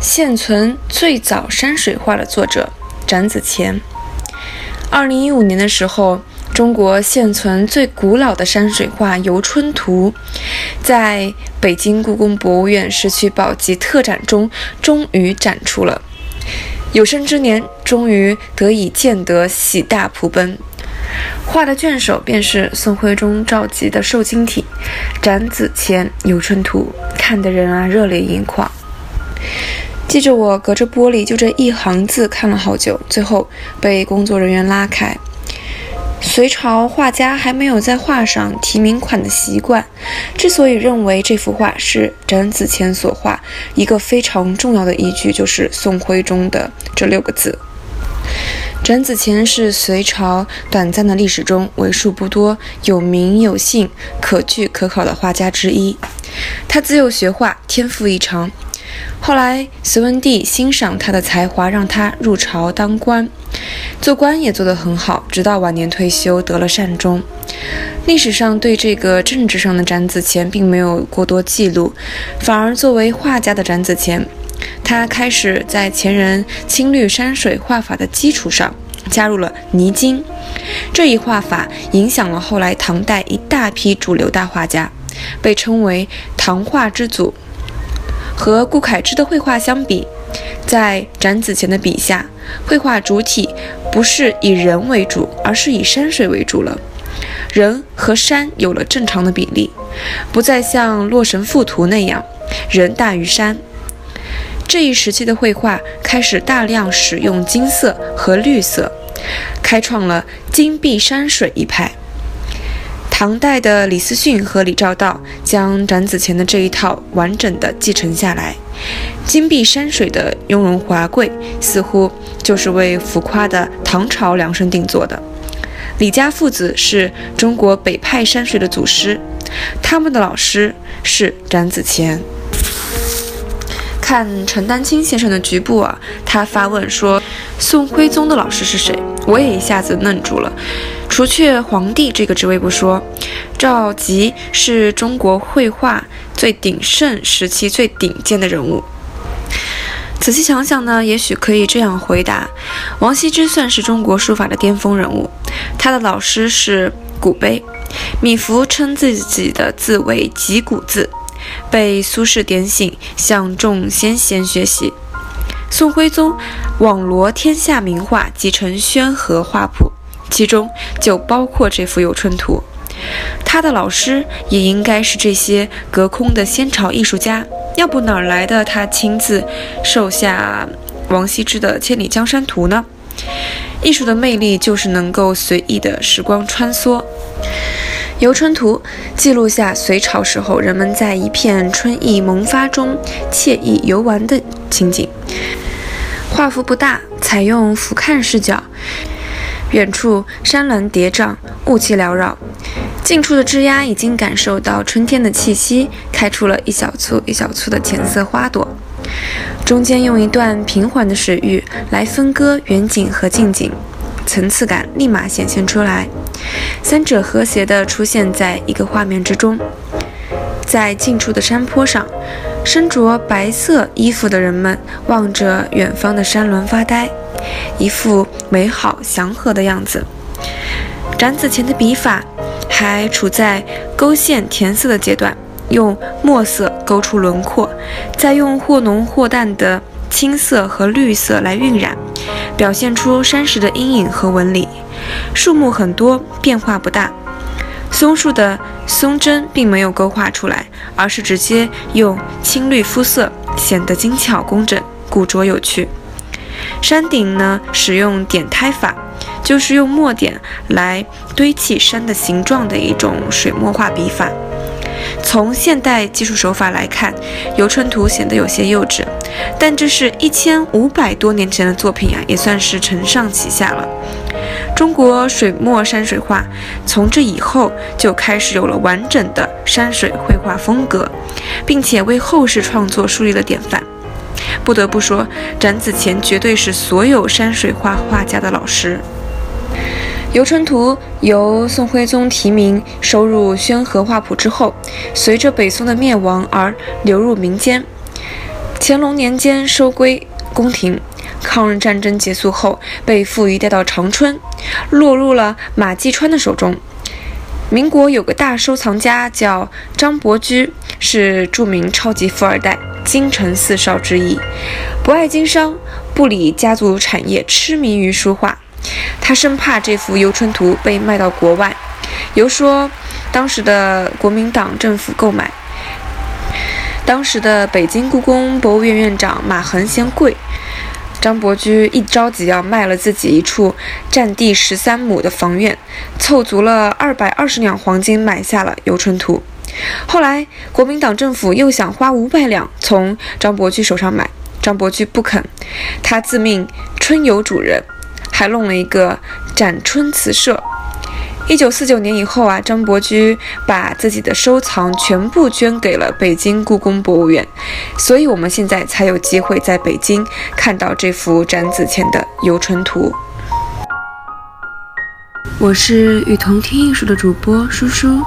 现存最早山水画的作者展子虔。二零一五年的时候，中国现存最古老的山水画《游春图》在北京故宫博物院市区宝鸡特展中终于展出了。有生之年，终于得以见得喜大普奔。画的卷首便是宋徽宗召集的受惊体——展子虔《游春图》，看的人啊热泪盈眶。记着，我隔着玻璃就这一行字看了好久，最后被工作人员拉开。隋朝画家还没有在画上题名款的习惯，之所以认为这幅画是展子虔所画，一个非常重要的依据就是宋徽宗的这六个字。展子虔是隋朝短暂的历史中为数不多有名有姓、可据可考的画家之一。他自幼学画，天赋异常。后来，隋文帝欣赏他的才华，让他入朝当官，做官也做得很好，直到晚年退休得了善终。历史上对这个政治上的展子虔并没有过多记录，反而作为画家的展子虔，他开始在前人青绿山水画法的基础上，加入了泥金这一画法，影响了后来唐代一大批主流大画家，被称为唐画之祖。和顾恺之的绘画相比，在展子虔的笔下，绘画主体不是以人为主，而是以山水为主了。人和山有了正常的比例，不再像《洛神赋图》那样人大于山。这一时期的绘画开始大量使用金色和绿色，开创了金碧山水一派。唐代的李思训和李兆道将展子虔的这一套完整的继承下来。金碧山水的雍容华贵，似乎就是为浮夸的唐朝量身定做的。李家父子是中国北派山水的祖师，他们的老师是展子虔。看陈丹青先生的局部啊，他发问说：“宋徽宗的老师是谁？”我也一下子愣住了。除却皇帝这个职位不说，赵佶是中国绘画最鼎盛时期最顶尖的人物。仔细想想呢，也许可以这样回答：王羲之算是中国书法的巅峰人物，他的老师是古碑。米芾称自己的字为极古字，被苏轼点醒，向众先贤学习。宋徽宗网罗天下名画，集成宣和画谱。其中就包括这幅《游春图》，他的老师也应该是这些隔空的先朝艺术家，要不哪来的他亲自授下王羲之的《千里江山图》呢？艺术的魅力就是能够随意的时光穿梭，《游春图》记录下隋朝时候人们在一片春意萌发中惬意游玩的情景。画幅不大，采用俯瞰视角。远处山峦叠嶂，雾气缭绕；近处的枝丫已经感受到春天的气息，开出了一小簇一小簇的浅色花朵。中间用一段平缓的水域来分割远景和近景，层次感立马显现出来，三者和谐地出现在一个画面之中。在近处的山坡上，身着白色衣服的人们望着远方的山峦发呆。一副美好祥和的样子。展子虔的笔法还处在勾线填色的阶段，用墨色勾出轮廓，再用或浓或淡的青色和绿色来晕染，表现出山石的阴影和纹理。树木很多，变化不大。松树的松针并没有勾画出来，而是直接用青绿肤色，显得精巧工整、古拙有趣。山顶呢，使用点胎法，就是用墨点来堆砌山的形状的一种水墨画笔法。从现代技术手法来看，《游春图》显得有些幼稚，但这是一千五百多年前的作品呀，也算是承上启下了。中国水墨山水画从这以后就开始有了完整的山水绘画风格，并且为后世创作树立了典范。不得不说，展子虔绝对是所有山水画画家的老师。《游春图》由宋徽宗题名，收入《宣和画谱》之后，随着北宋的灭亡而流入民间。乾隆年间收归宫廷，抗日战争结束后被溥仪带到长春，落入了马季川的手中。民国有个大收藏家叫张伯驹，是著名超级富二代，京城四少之一，不爱经商，不理家族产业，痴迷于书画。他生怕这幅《游春图》被卖到国外，由说当时的国民党政府购买。当时的北京故宫博物院院长马恒嫌贵，张伯驹一着急要卖了自己一处占地十三亩的房院，凑足了二百二十两黄金买下了《游春图》。后来国民党政府又想花五百两从张伯驹手上买，张伯驹不肯，他自命春游主人。还弄了一个展春词社。一九四九年以后啊，张伯驹把自己的收藏全部捐给了北京故宫博物院，所以我们现在才有机会在北京看到这幅展子虔的《游春图》。我是雨桐听艺术的主播叔叔，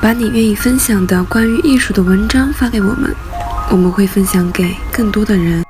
把你愿意分享的关于艺术的文章发给我们，我们会分享给更多的人。